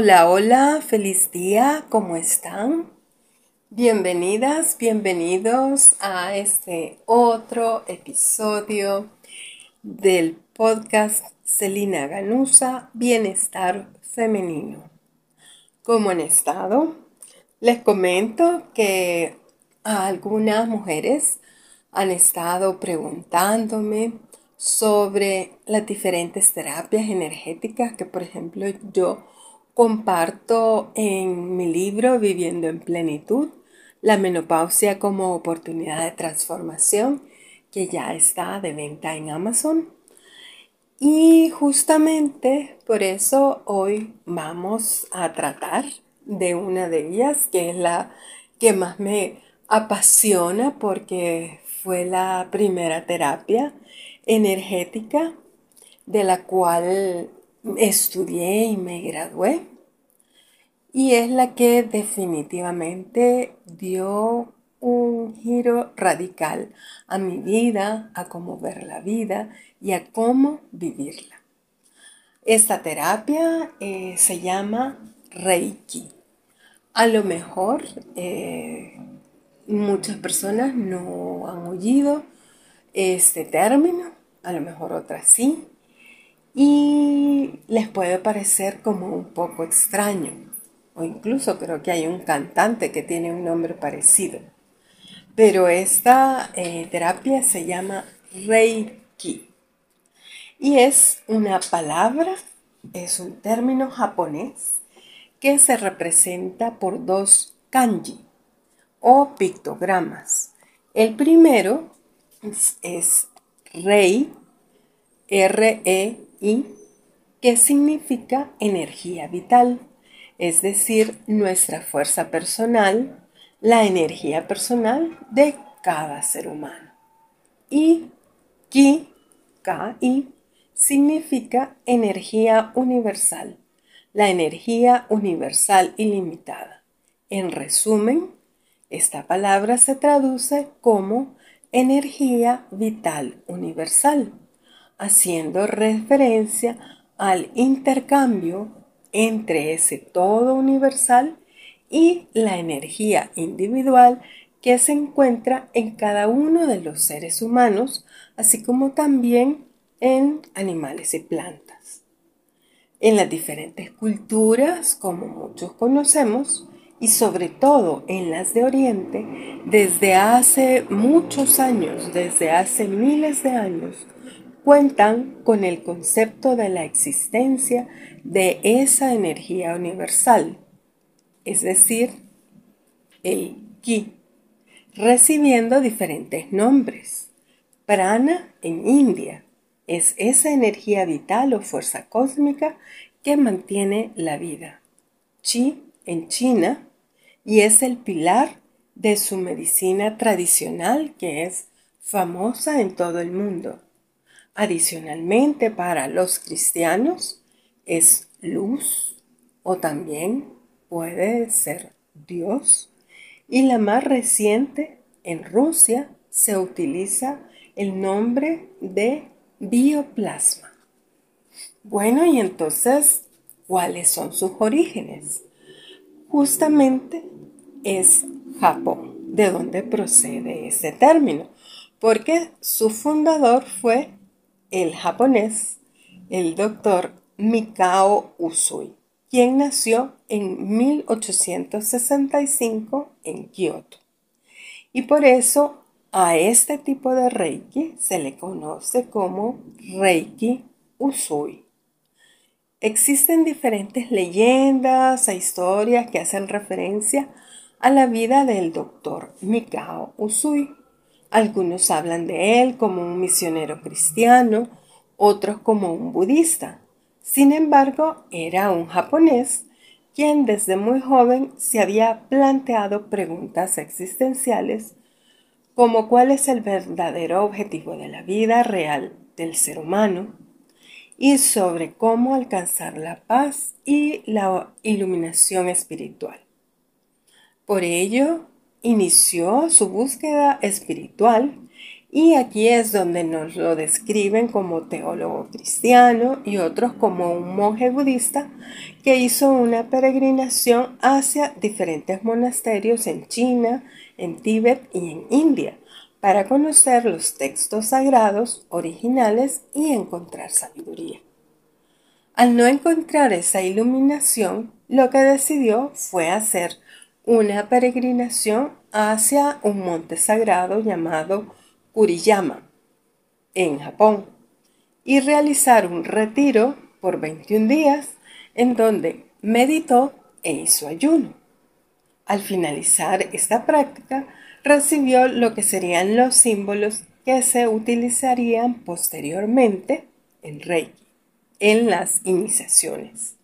Hola, hola, feliz día, ¿cómo están? Bienvenidas, bienvenidos a este otro episodio del podcast Celina Ganusa, Bienestar Femenino. ¿Cómo han estado? Les comento que algunas mujeres han estado preguntándome sobre las diferentes terapias energéticas que, por ejemplo, yo comparto en mi libro Viviendo en Plenitud, la menopausia como oportunidad de transformación, que ya está de venta en Amazon. Y justamente por eso hoy vamos a tratar de una de ellas, que es la que más me apasiona porque fue la primera terapia energética de la cual estudié y me gradué. Y es la que definitivamente dio un giro radical a mi vida, a cómo ver la vida y a cómo vivirla. Esta terapia eh, se llama Reiki. A lo mejor eh, muchas personas no han oído este término, a lo mejor otras sí, y les puede parecer como un poco extraño, o incluso creo que hay un cantante que tiene un nombre parecido. Pero esta eh, terapia se llama Reiki y es una palabra, es un término japonés que se representa por dos kanji o pictogramas. El primero es Rei, R-E-I, que significa energía vital, es decir, nuestra fuerza personal, la energía personal de cada ser humano. Y Ki, K-I, significa energía universal, la energía universal ilimitada. En resumen, esta palabra se traduce como energía vital universal, haciendo referencia al intercambio entre ese todo universal y la energía individual que se encuentra en cada uno de los seres humanos, así como también en animales y plantas. En las diferentes culturas, como muchos conocemos, y sobre todo en las de Oriente, desde hace muchos años, desde hace miles de años, cuentan con el concepto de la existencia de esa energía universal, es decir, el ki, recibiendo diferentes nombres. Prana en India es esa energía vital o fuerza cósmica que mantiene la vida. Chi en China y es el pilar de su medicina tradicional que es famosa en todo el mundo. Adicionalmente, para los cristianos es luz o también puede ser Dios. Y la más reciente, en Rusia, se utiliza el nombre de bioplasma. Bueno, y entonces, ¿cuáles son sus orígenes? Justamente es Japón, de donde procede ese término, porque su fundador fue el japonés, el doctor Mikao Usui, quien nació en 1865 en Kioto. Y por eso a este tipo de Reiki se le conoce como Reiki Usui. Existen diferentes leyendas e historias que hacen referencia a la vida del doctor Mikao Usui. Algunos hablan de él como un misionero cristiano, otros como un budista. Sin embargo, era un japonés quien desde muy joven se había planteado preguntas existenciales como cuál es el verdadero objetivo de la vida real del ser humano y sobre cómo alcanzar la paz y la iluminación espiritual. Por ello, inició su búsqueda espiritual Y aquí es donde nos lo describen como teólogo cristiano y otros como un monje budista que hizo una peregrinación hacia diferentes monasterios en China, en Tíbet y en India para conocer los textos sagrados originales y encontrar sabiduría. Al no encontrar esa iluminación, lo que decidió fue hacer una peregrinación hacia un monte sagrado llamado Kuriyama, en Japón, y realizar un retiro por 21 días en donde meditó e hizo ayuno. Al finalizar esta práctica, recibió lo que serían los símbolos que se utilizarían posteriormente en Reiki, en las iniciaciones.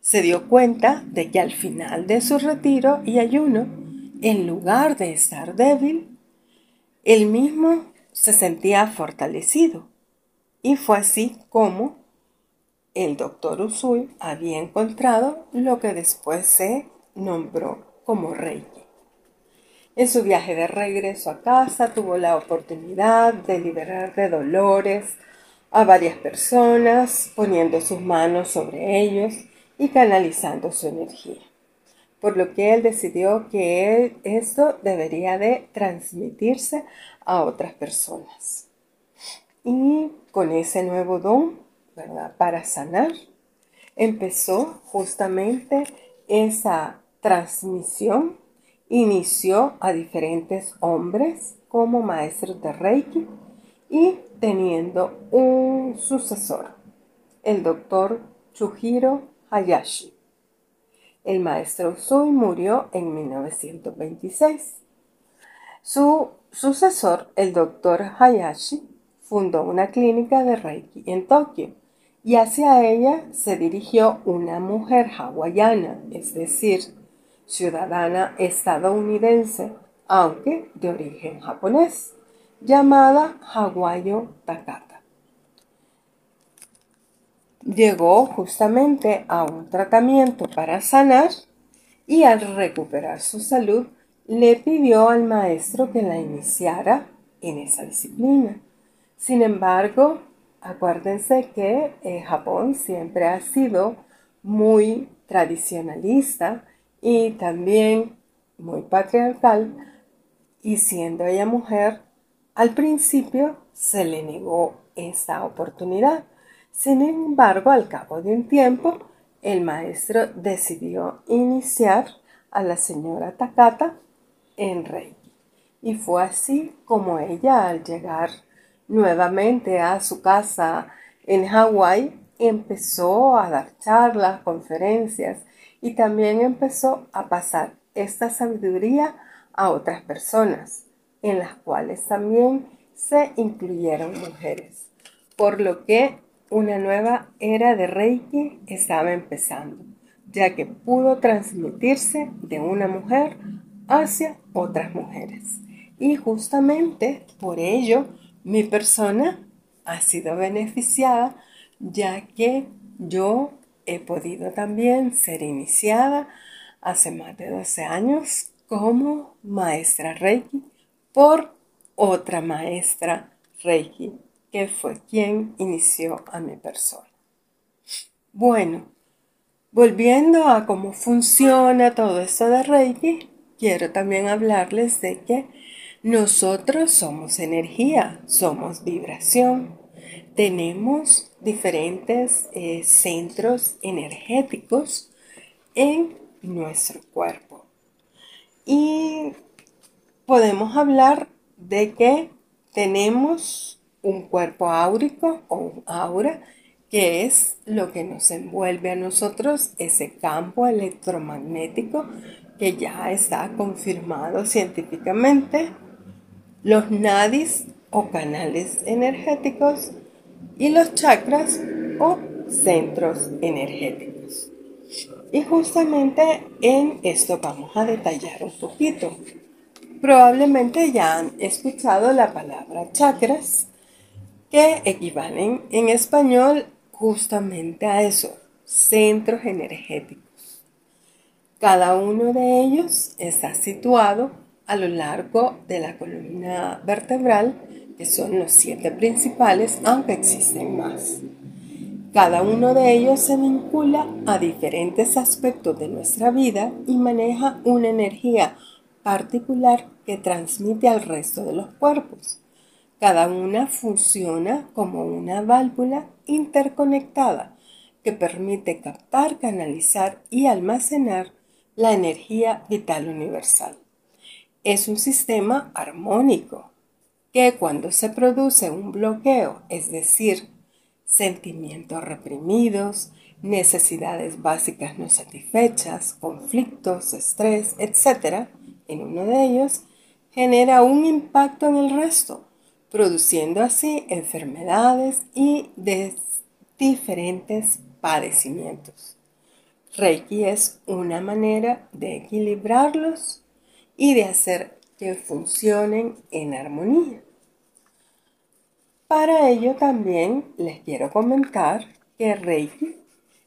Se dio cuenta de que al final de su retiro y ayuno, en lugar de estar débil, él mismo se sentía fortalecido. Y fue así como el doctor Usui había encontrado lo que después se nombró como Reiki. En su viaje de regreso a casa tuvo la oportunidad de liberar de dolores a varias personas, poniendo sus manos sobre ellos y canalizando su energía. Por lo que él decidió que esto debería de transmitirse a otras personas. Y con ese nuevo don, ¿verdad? Para sanar, empezó justamente esa transmisión inició a diferentes hombres como maestros de Reiki y teniendo un sucesor, el doctor Chujiro Hayashi. El maestro Sui murió en 1926. Su sucesor, el doctor Hayashi, fundó una clínica de Reiki en Tokio y hacia ella se dirigió una mujer hawaiana, es decir, ciudadana estadounidense, aunque de origen japonés, llamada Hawayo Takata. Llegó justamente a un tratamiento para sanar y al recuperar su salud le pidió al maestro que la iniciara en esa disciplina. Sin embargo, acuérdense que eh, Japón siempre ha sido muy tradicionalista y también muy patriarcal y siendo ella mujer, al principio se le negó esta oportunidad. Sin embargo, al cabo de un tiempo, el maestro decidió iniciar a la señora Takata en Reiki. Y fue así como ella, al llegar nuevamente a su casa en Hawái, empezó a dar charlas, conferencias y también empezó a pasar esta sabiduría a otras personas, en las cuales también se incluyeron mujeres, por lo que una nueva era de Reiki estaba empezando, ya que pudo transmitirse de una mujer hacia otras mujeres. Y justamente por ello mi persona ha sido beneficiada, ya que yo he podido también ser iniciada hace más de 12 años como maestra Reiki por otra maestra Reiki que fue quien inició a mi persona. Bueno, volviendo a cómo funciona todo esto de Reiki, quiero también hablarles de que nosotros somos energía, somos vibración, tenemos diferentes eh, centros energéticos en nuestro cuerpo. Y podemos hablar de que tenemos un cuerpo áurico o un aura, que es lo que nos envuelve a nosotros, ese campo electromagnético que ya está confirmado científicamente. Los nadis o canales energéticos y los chakras o centros energéticos. Y justamente en esto vamos a detallar un poquito. Probablemente ya han escuchado la palabra chakras, que equivalen en español justamente a eso, centros energéticos. Cada uno de ellos está situado a lo largo de la columna vertebral que son los siete principales, aunque existen más. Cada uno de ellos se vincula a diferentes aspectos de nuestra vida y maneja una energía particular que transmite al resto de los cuerpos. Cada una funciona como una válvula interconectada que permite captar, canalizar y almacenar la energía vital universal. Es un sistema armónico que cuando se produce un bloqueo, es decir, sentimientos reprimidos, necesidades básicas no satisfechas, conflictos, estrés, etc., en uno de ellos, genera un impacto en el resto, produciendo así enfermedades y diferentes padecimientos. Reiki es una manera de equilibrarlos y de hacer que funcionen en armonía. Para ello también les quiero comentar que Reiki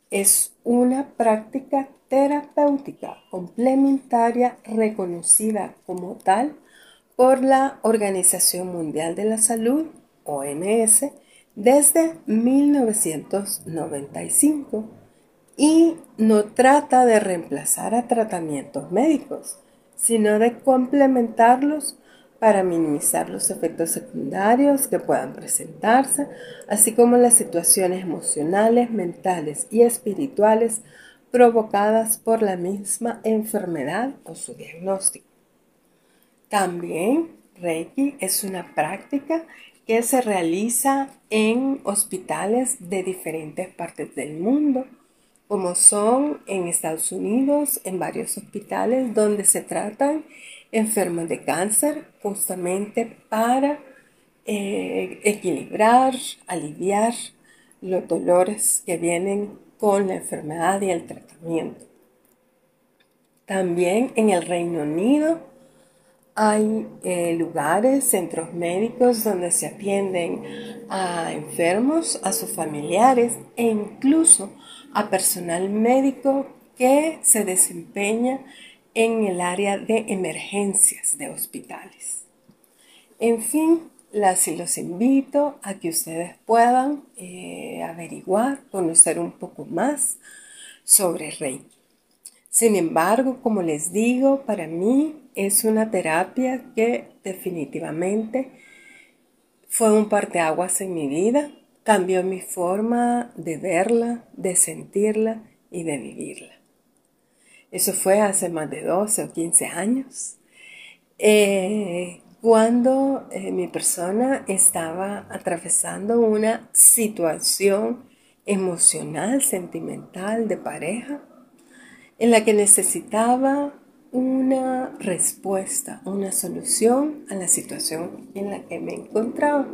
es una práctica terapéutica complementaria reconocida como tal por la Organización Mundial de la Salud, OMS, desde 1995 y no trata de reemplazar a tratamientos médicos, sino de complementarlos para minimizar los efectos secundarios que puedan presentarse, así como las situaciones emocionales, mentales y espirituales provocadas por la misma enfermedad o su diagnóstico. También Reiki es una práctica que se realiza en hospitales de diferentes partes del mundo, como son en Estados Unidos, en varios hospitales donde se tratan enfermos de cáncer justamente para eh, equilibrar, aliviar los dolores que vienen con la enfermedad y el tratamiento. También en el Reino Unido hay eh, lugares, centros médicos donde se atienden a enfermos, a sus familiares e incluso a personal médico que se desempeña en el área de emergencias de hospitales. En fin, las y los invito a que ustedes puedan eh, averiguar, conocer un poco más sobre Reiki. Sin embargo, como les digo, para mí es una terapia que definitivamente fue un parteaguas en mi vida, cambió mi forma de verla, de sentirla y de vivirla. Eso fue hace más de 12 o 15 años. Eh, cuando eh, mi persona estaba atravesando una situación emocional, sentimental, de pareja, en la que necesitaba una respuesta, una solución a la situación en la que me encontraba.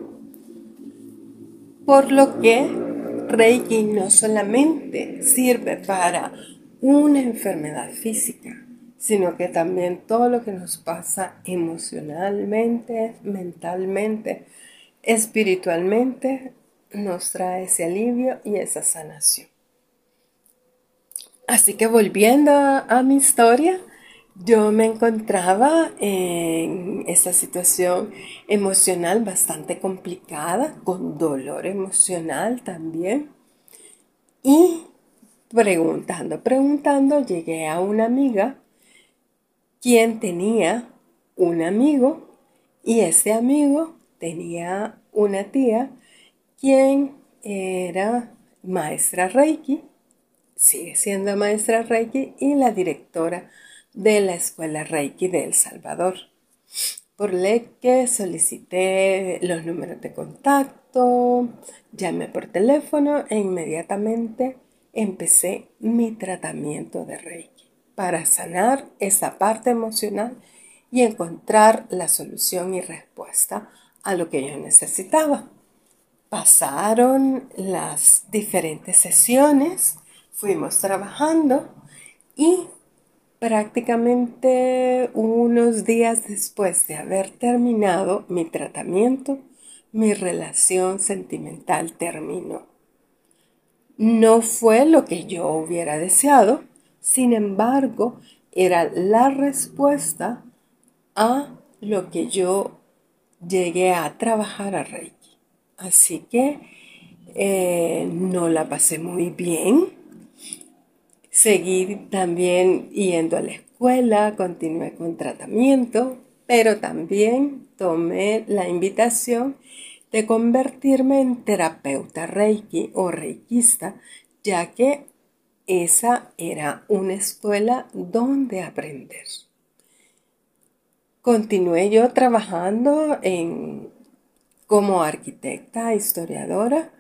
Por lo que Reiki no solamente sirve para una enfermedad física, sino que también todo lo que nos pasa emocionalmente, mentalmente, espiritualmente, nos trae ese alivio y esa sanación. Así que volviendo a, mi historia, yo me encontraba en esta situación emocional bastante complicada, con dolor emocional también. Y preguntando, preguntando, llegué a una amiga quien tenía un amigo y ese amigo tenía una tía quien era maestra Reiki, sigue siendo maestra Reiki y la directora de la escuela Reiki de El Salvador. Por ley que solicité los números de contacto, llamé por teléfono e inmediatamente empecé mi tratamiento de Reiki para sanar esa parte emocional y encontrar la solución y respuesta a lo que yo necesitaba. Pasaron las diferentes sesiones, fuimos trabajando y prácticamente unos días después de haber terminado mi tratamiento, mi relación sentimental terminó. No fue lo que yo hubiera deseado, sin embargo, era la respuesta a lo que yo llegué a trabajar a Reiki. Así que eh, no la pasé muy bien. Seguí también yendo a la escuela, continué con tratamiento, pero también tomé la invitación de convertirme en terapeuta Reiki o reikista, ya que esa era una escuela donde aprender. Continué yo trabajando en, como arquitecta, historiadora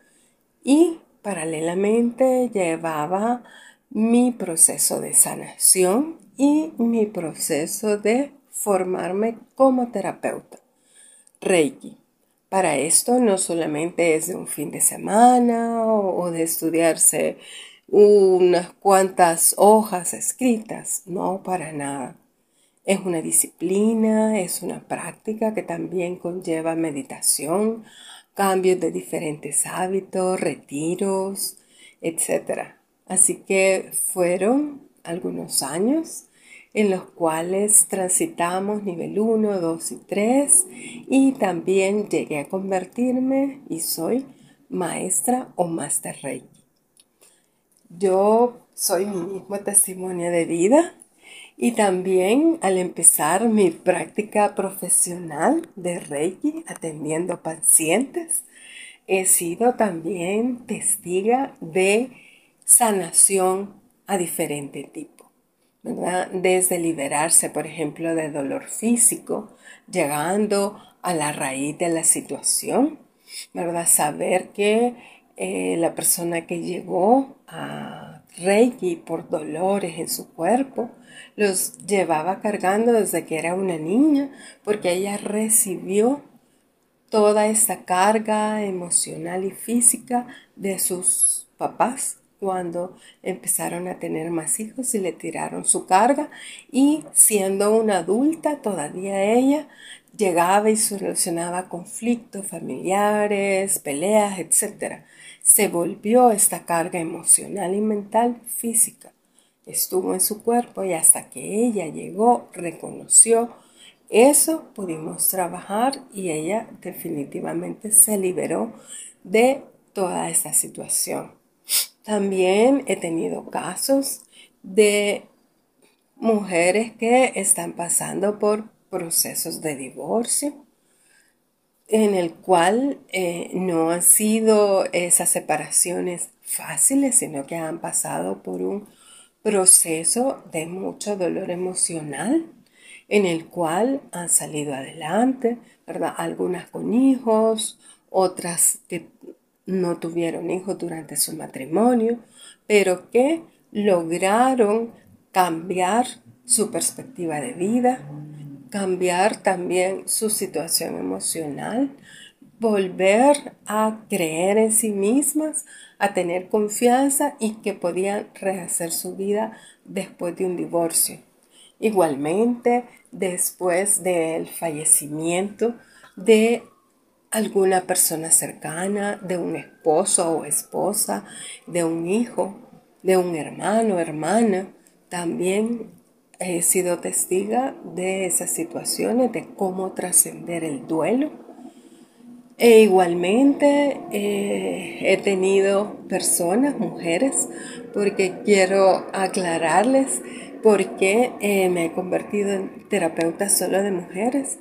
y paralelamente llevaba mi proceso de sanación y mi proceso de formarme como terapeuta. Reiki. Para esto no solamente es de un fin de semana o de estudiarse unas cuantas hojas escritas, no para nada. Es una disciplina, es una práctica que también conlleva meditación, cambios de diferentes hábitos, retiros, etc. Así que fueron algunos años en los cuales transitamos nivel 1, 2 y 3 y también llegué a convertirme y soy maestra o master reiki. Yo soy mi mismo testimonio de vida y también al empezar mi práctica profesional de Reiki atendiendo pacientes, he sido también testiga de sanación a diferente tipo. Desde liberarse, por ejemplo, de dolor físico, llegando a la raíz de la situación, ¿verdad? Saber que eh, la persona que llegó a Reiki por dolores en su cuerpo, los llevaba cargando desde que era una niña, porque ella recibió toda esta carga emocional y física de sus papás cuando empezaron a tener más hijos y le tiraron su carga y siendo una adulta todavía ella llegaba y solucionaba conflictos familiares, peleas, etc. Se volvió esta carga emocional y mental física estuvo en su cuerpo y hasta que ella llegó, reconoció eso, pudimos trabajar y ella definitivamente se liberó de toda esta situación. También he tenido casos de mujeres que están pasando por procesos de divorcio en el cual eh, no han sido esas separaciones fáciles, sino que han pasado por un proceso de mucho dolor emocional en el cual han salido adelante, ¿verdad? Algunas con hijos, otras que no tuvieron hijos durante su matrimonio, pero que lograron cambiar su perspectiva de vida, cambiar también su situación emocional, volver a creer en sí mismas, a tener confianza y que podían rehacer su vida después de un divorcio. Igualmente, después del fallecimiento de alguna persona cercana, de un esposo o esposa, de un hijo, de un hermano hermana, también he sido testiga de esas situaciones, de cómo trascender el duelo. E igualmente eh, he tenido personas, mujeres, porque quiero aclararles por qué eh, me he convertido en terapeuta solo de mujeres,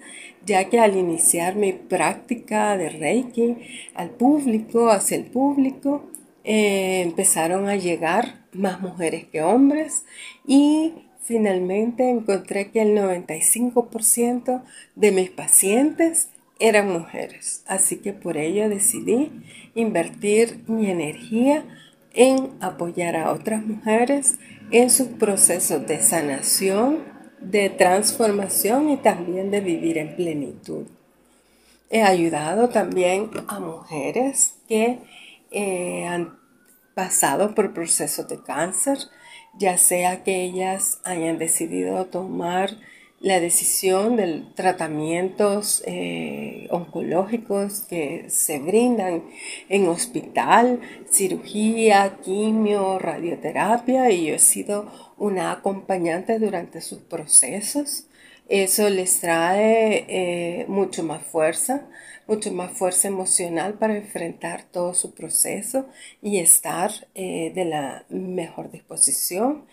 ya que al iniciar mi práctica de Reiki al público, hacia el público, eh, empezaron a llegar más mujeres que hombres y finalmente encontré que el 95% de mis pacientes eran mujeres. Así que por ello decidí invertir mi energía en apoyar a otras mujeres en sus procesos de sanación, de transformación y también de vivir en plenitud. He ayudado también a mujeres que eh, han pasado por procesos de cáncer, ya sea que ellas hayan decidido tomar la decisión de tratamientos eh, oncológicos que se brindan en hospital, cirugía, quimio, radioterapia y yo he sido una acompañante durante sus procesos, Eso les trae eh, mucho más fuerza, mucho más fuerza emocional para enfrentar todo su proceso y estar eh, de la mejor disposición.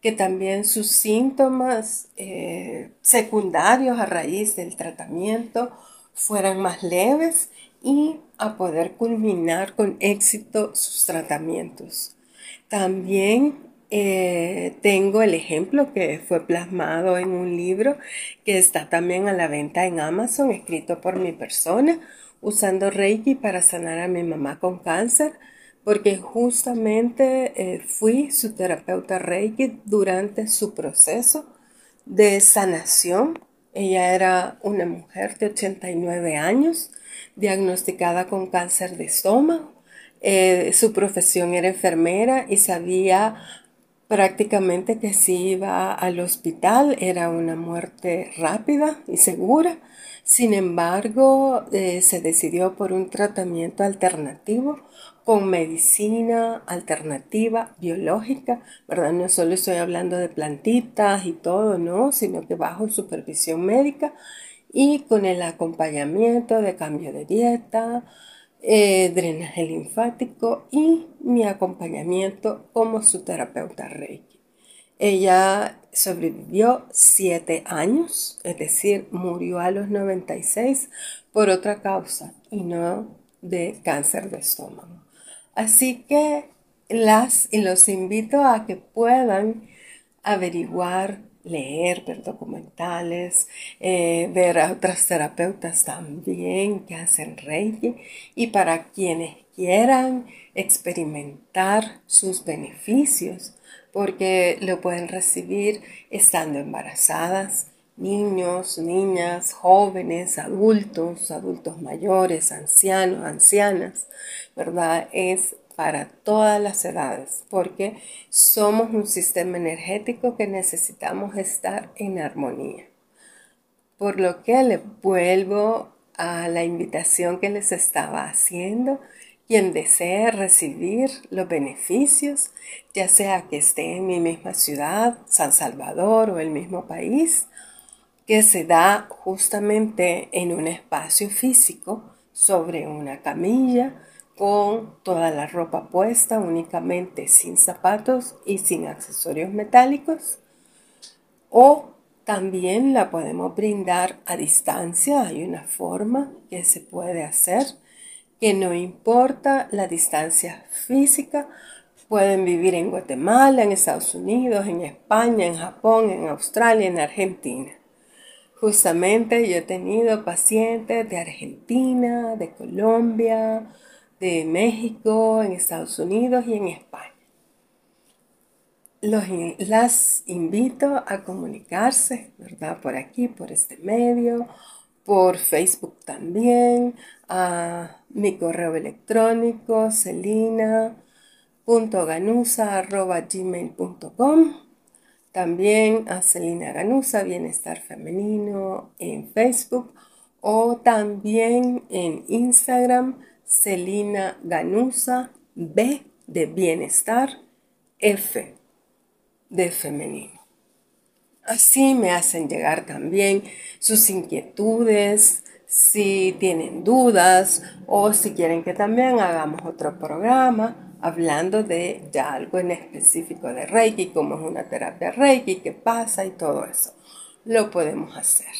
Que también sus síntomas eh, secundarios a raíz del tratamiento fueran más leves y a poder culminar con éxito sus tratamientos. También eh, tengo el ejemplo que fue plasmado en un libro que está también a la venta en Amazon, escrito por mi persona, usando Reiki para sanar a mi mamá con cáncer, porque justamente eh, fui su terapeuta Reiki durante su proceso de sanación. Ella era una mujer de 89 años, diagnosticada con cáncer de estómago. Eh, su profesión era enfermera y sabía prácticamente que si iba al hospital era una muerte rápida y segura. Sin embargo, eh, se decidió por un tratamiento alternativo con medicina alternativa biológica, ¿verdad? No solo estoy hablando de plantitas y todo, no, sino que bajo supervisión médica y con el acompañamiento de cambio de dieta, eh, drenaje linfático y mi acompañamiento como su terapeuta Reiki. Ella sobrevivió siete años, es decir, murió a los 96 por otra causa y no de cáncer de estómago. Así que las y los invito a que puedan averiguar leer, ver documentales, eh, ver a otras terapeutas también que hacen Reiki y para quienes quieran experimentar sus beneficios, porque lo pueden recibir estando embarazadas, niños, niñas, jóvenes, adultos, adultos mayores, ancianos, ancianas, ¿verdad? Es para todas las edades, porque somos un sistema energético que necesitamos estar en armonía. Por lo que le vuelvo a la invitación que les estaba haciendo, quien desee recibir los beneficios, ya sea que esté en mi misma ciudad, San Salvador o el mismo país, que se da justamente en un espacio físico sobre una camilla, con toda la ropa puesta, únicamente sin zapatos y sin accesorios metálicos. O también la podemos brindar a distancia. Hay una forma que se puede hacer que no importa la distancia física. Pueden vivir en Guatemala, en Estados Unidos, en España, en Japón, en Australia, en Argentina. Justamente yo he tenido pacientes de Argentina, de Colombia, de México, en Estados Unidos y en España. Los, las invito a comunicarse, ¿verdad? Por aquí, por este medio, por Facebook también, a mi correo electrónico celina.ganusa.gmail.com también a Celina Ganusa, Bienestar Femenino en Facebook o también en Instagram Celina Ganusa, B de bienestar, F de femenino. Así me hacen llegar también sus inquietudes, si tienen dudas o si quieren que también hagamos otro programa hablando de ya algo en específico de Reiki, como es una terapia Reiki, qué pasa y todo eso. Lo podemos hacer.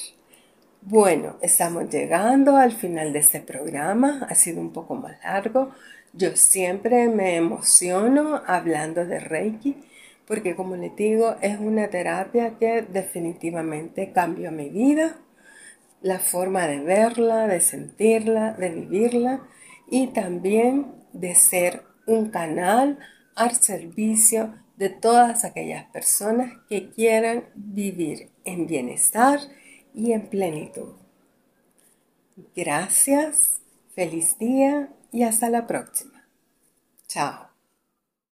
Bueno, estamos llegando al final de este programa. Ha sido un poco más largo. Yo siempre me emociono hablando de Reiki porque como les digo, es una terapia que definitivamente cambió mi vida, la forma de verla, de sentirla, de vivirla y también de ser un canal al servicio de todas aquellas personas que quieran vivir en bienestar y en plenitud. Gracias, feliz día y hasta la próxima. Chao.